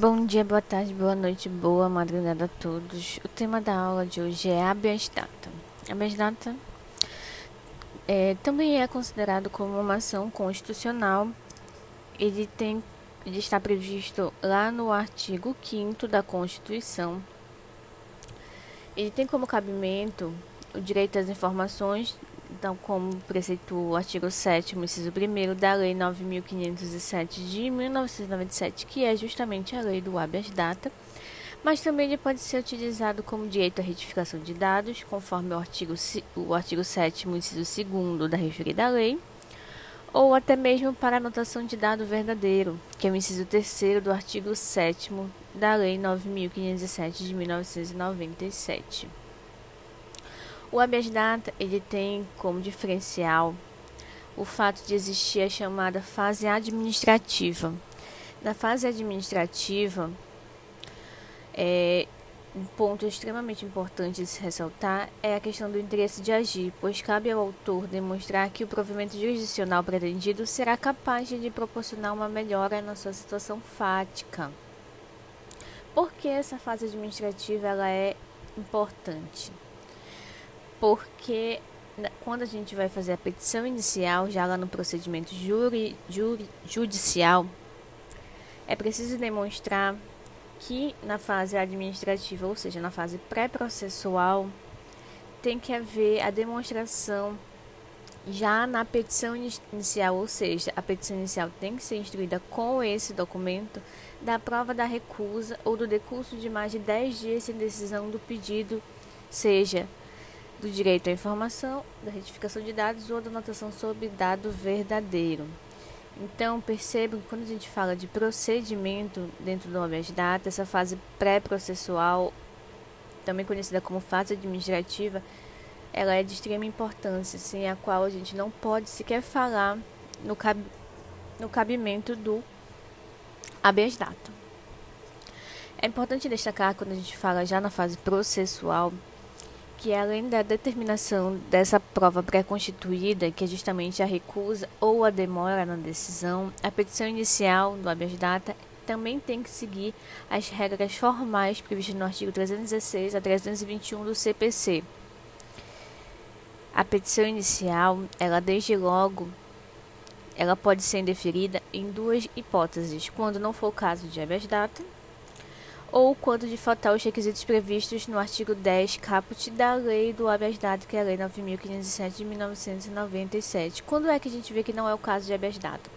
Bom dia, boa tarde, boa noite, boa madrugada a todos. O tema da aula de hoje é habeas data. Habeas data é, também é considerado como uma ação constitucional. Ele, tem, ele está previsto lá no artigo 5 da Constituição. Ele tem como cabimento o direito às informações então, como preceitua o artigo 7 inciso 1 da Lei 9.507 de 1997, que é justamente a lei do habeas data, mas também ele pode ser utilizado como direito à retificação de dados, conforme o artigo, o artigo 7 inciso 2 da referida lei, ou até mesmo para anotação de dado verdadeiro, que é o inciso 3 do artigo 7 da Lei 9.507 de 1997. O habeas data ele tem como diferencial o fato de existir a chamada fase administrativa. Na fase administrativa, é, um ponto extremamente importante de se ressaltar é a questão do interesse de agir, pois cabe ao autor demonstrar que o provimento jurisdicional pretendido será capaz de lhe proporcionar uma melhora na sua situação fática. Por que essa fase administrativa ela é importante? Porque quando a gente vai fazer a petição inicial, já lá no procedimento juri, judicial, é preciso demonstrar que na fase administrativa, ou seja, na fase pré-processual, tem que haver a demonstração já na petição inicial, ou seja, a petição inicial tem que ser instruída com esse documento da prova da recusa ou do decurso de mais de 10 dias sem decisão do pedido, seja do direito à informação, da retificação de dados ou da anotação sobre dado verdadeiro. Então, percebam que quando a gente fala de procedimento dentro do habeas data, essa fase pré-processual, também conhecida como fase administrativa, ela é de extrema importância, sem a qual a gente não pode sequer falar no, cab no cabimento do habeas data. É importante destacar quando a gente fala já na fase processual que além da determinação dessa prova pré-constituída, que é justamente a recusa ou a demora na decisão, a petição inicial do habeas data também tem que seguir as regras formais previstas no artigo 316 a 321 do CPC. A petição inicial, ela desde logo, ela pode ser indeferida em duas hipóteses, quando não for o caso de habeas data ou quando de faltar os requisitos previstos no artigo 10 caput da lei do habeas data, que é a lei 9.507 de 1997. Quando é que a gente vê que não é o caso de habeas data?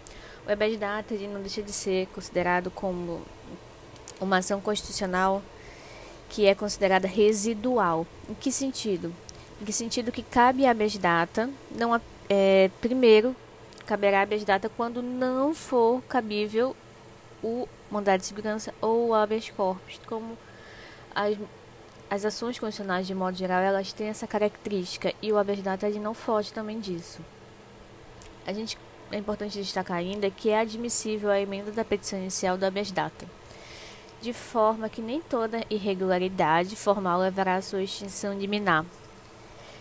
O habeas data ele não deixa de ser considerado como uma ação constitucional que é considerada residual. Em que sentido? Em que sentido que cabe habeas data, não é, primeiro caberá habeas data quando não for cabível o mandado de segurança ou o habeas corpus, como as, as ações constitucionais de modo geral elas têm essa característica e o habeas data ele não foge também disso. A gente é importante destacar ainda que é admissível a emenda da petição inicial do habeas data, de forma que nem toda irregularidade formal levará à sua extinção liminar.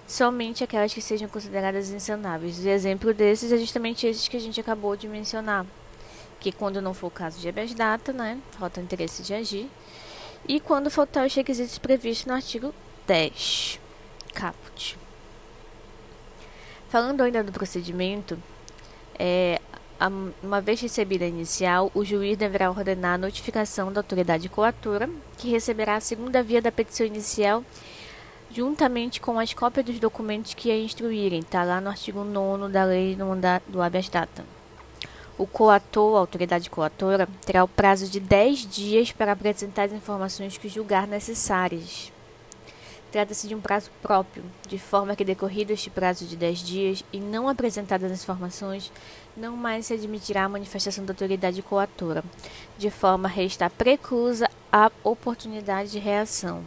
Somente aquelas que sejam consideradas insanáveis. O exemplo desses é justamente esses que a gente acabou de mencionar, que quando não for o caso de habeas data, né, falta interesse de agir, e quando faltar os requisitos previstos no artigo 10, caput. Falando ainda do procedimento, é, uma vez recebida a inicial, o juiz deverá ordenar a notificação da autoridade coatora, que receberá a segunda via da petição inicial, juntamente com as cópias dos documentos que a instruírem, está lá no artigo 9 da lei do habeas data. O coator, a autoridade coatora, terá o prazo de 10 dias para apresentar as informações que julgar necessárias. Trata-se de um prazo próprio, de forma que, decorrido este prazo de 10 dias e não apresentadas as informações, não mais se admitirá a manifestação da autoridade coatora, de forma a restar preclusa a oportunidade de reação.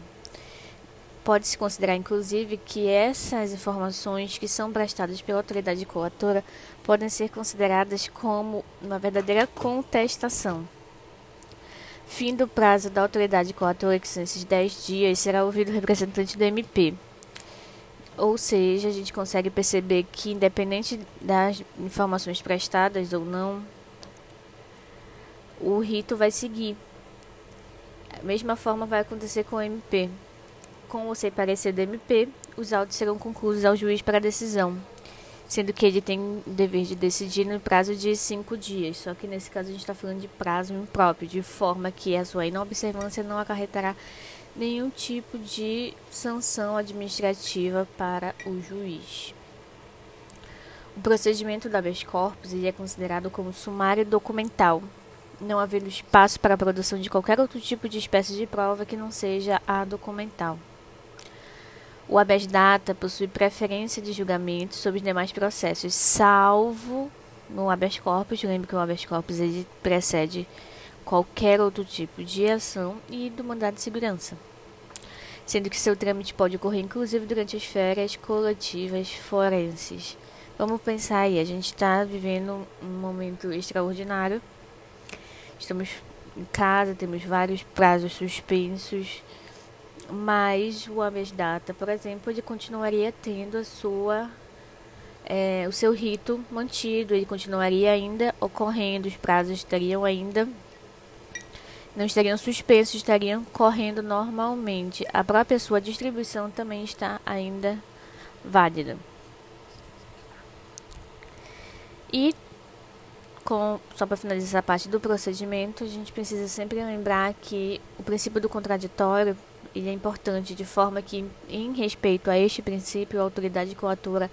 Pode-se considerar, inclusive, que essas informações que são prestadas pela autoridade coatora podem ser consideradas como uma verdadeira contestação. Fim do prazo da autoridade coatora, que são esses 10 dias, será ouvido o representante do MP. Ou seja, a gente consegue perceber que, independente das informações prestadas ou não, o rito vai seguir A mesma forma vai acontecer com o MP. Com o sem parecer do MP, os autos serão concluídos ao juiz para decisão, sendo que ele tem o dever de decidir no prazo de cinco dias. Só que nesse caso a gente está falando de prazo impróprio, de forma que a sua inobservância não acarretará nenhum tipo de sanção administrativa para o juiz. O procedimento do habeas corpus ele é considerado como sumário documental, não havendo espaço para a produção de qualquer outro tipo de espécie de prova que não seja a documental. O habeas data possui preferência de julgamento sobre os demais processos, salvo no habeas corpus. Lembre que o habeas corpus ele precede qualquer outro tipo de ação e do mandado de segurança, sendo que seu trâmite pode ocorrer inclusive durante as férias coletivas forenses. Vamos pensar aí, a gente está vivendo um momento extraordinário. Estamos em casa, temos vários prazos suspensos, mas o habeas data, por exemplo, ele continuaria tendo a sua é, o seu rito mantido, ele continuaria ainda ocorrendo, os prazos estariam ainda não estariam suspensos, estariam correndo normalmente. A própria sua distribuição também está ainda válida. E com, só para finalizar a parte do procedimento, a gente precisa sempre lembrar que o princípio do contraditório ele é importante, de forma que, em respeito a este princípio, a autoridade coatora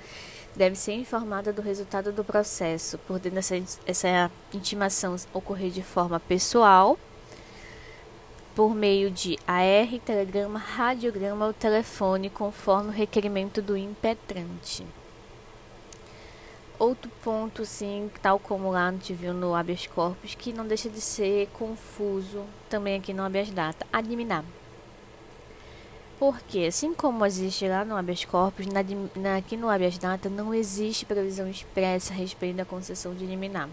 deve ser informada do resultado do processo, podendo essa, essa intimação ocorrer de forma pessoal, por meio de AR, telegrama, radiograma ou telefone, conforme o requerimento do impetrante. Outro ponto, sim, tal como lá a gente viu no habeas corpus, que não deixa de ser confuso também aqui no habeas data, adminar. Porque, assim como existe lá no habeas corpus, na, na, aqui no habeas data não existe previsão expressa a respeito da concessão de liminar.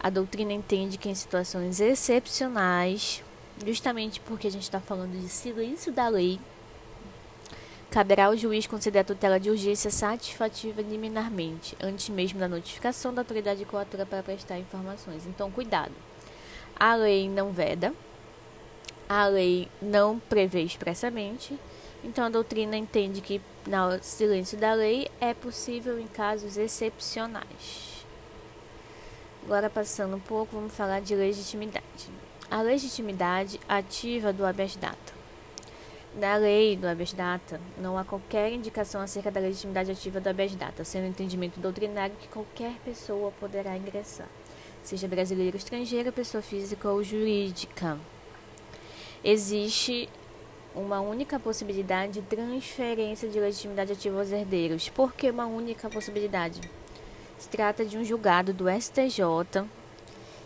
A doutrina entende que em situações excepcionais, justamente porque a gente está falando de silêncio da lei, Caberá ao juiz conceder a tutela de urgência satisfativa liminarmente, antes mesmo da notificação da autoridade coatora para prestar informações. Então, cuidado. A lei não veda, a lei não prevê expressamente, então a doutrina entende que no silêncio da lei é possível em casos excepcionais. Agora, passando um pouco, vamos falar de legitimidade. A legitimidade ativa do habeas data. Na lei do habeas data, não há qualquer indicação acerca da legitimidade ativa do habeas data, sendo o entendimento doutrinário que qualquer pessoa poderá ingressar, seja brasileiro ou estrangeiro, pessoa física ou jurídica. Existe uma única possibilidade de transferência de legitimidade ativa aos herdeiros. Por que uma única possibilidade? Se trata de um julgado do STJ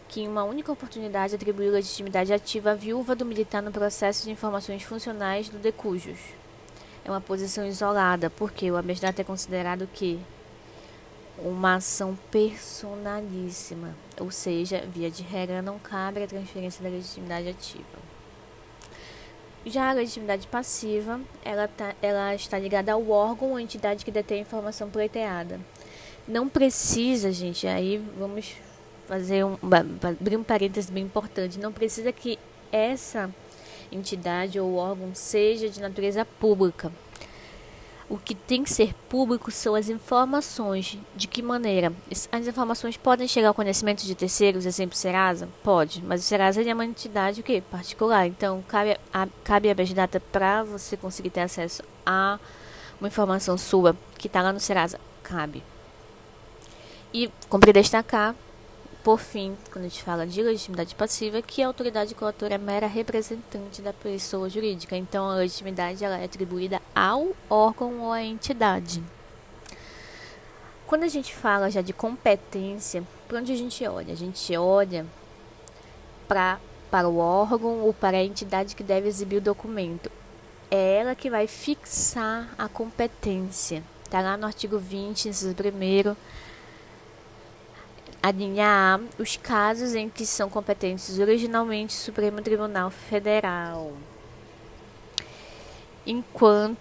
que em uma única oportunidade atribuiu legitimidade ativa à viúva do militar no processo de informações funcionais do decujus. É uma posição isolada, porque o habeas data é considerado que uma ação personalíssima, ou seja, via de regra não cabe a transferência da legitimidade ativa. Já a legitimidade passiva, ela, tá, ela está ligada ao órgão ou entidade que detém a informação pleiteada. Não precisa, gente, aí vamos fazer um, abrir um parênteses bem importante. Não precisa que essa entidade ou órgão seja de natureza pública. O que tem que ser público são as informações. De que maneira? As informações podem chegar ao conhecimento de terceiros, exemplo Serasa? Pode, mas o Serasa é uma entidade o quê? particular. Então, cabe a, cabe a data para você conseguir ter acesso a uma informação sua que está lá no Serasa? Cabe. E cumprir destacar por fim, quando a gente fala de legitimidade passiva, que a autoridade coatora é mera representante da pessoa jurídica. Então, a legitimidade ela é atribuída ao órgão ou à entidade. Quando a gente fala já de competência, para onde a gente olha? A gente olha pra, para o órgão ou para a entidade que deve exibir o documento. É ela que vai fixar a competência. Está lá no artigo 20, inciso 1 alinhar os casos em que são competentes originalmente o Supremo Tribunal Federal. Enquanto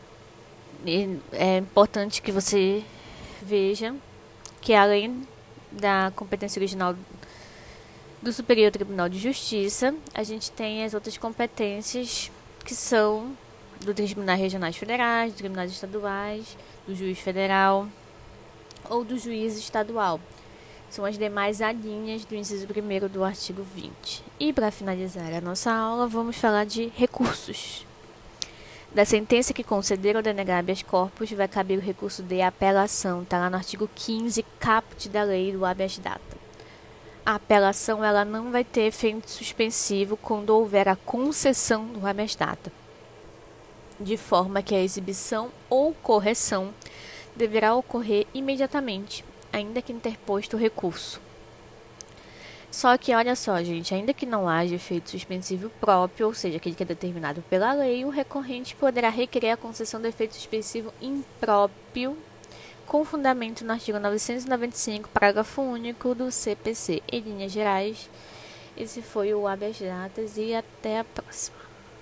é importante que você veja que além da competência original do Superior Tribunal de Justiça, a gente tem as outras competências que são do Tribunais Regionais Federais, dos Tribunais Estaduais, do Juiz Federal ou do Juiz Estadual. São as demais alíneas do inciso 1 do artigo 20. E para finalizar a nossa aula, vamos falar de recursos. Da sentença que conceder ou denegar habeas corpus, vai caber o recurso de apelação, está lá no artigo 15, caput da lei do habeas data. A apelação ela não vai ter efeito suspensivo quando houver a concessão do habeas data de forma que a exibição ou correção deverá ocorrer imediatamente, ainda que interposto o recurso. Só que olha só, gente, ainda que não haja efeito suspensivo próprio, ou seja, aquele que é determinado pela lei, o recorrente poderá requerer a concessão do efeito suspensivo impróprio com fundamento no artigo 995, parágrafo único do CPC. Em linhas gerais, esse foi o habeas datas e até a próxima.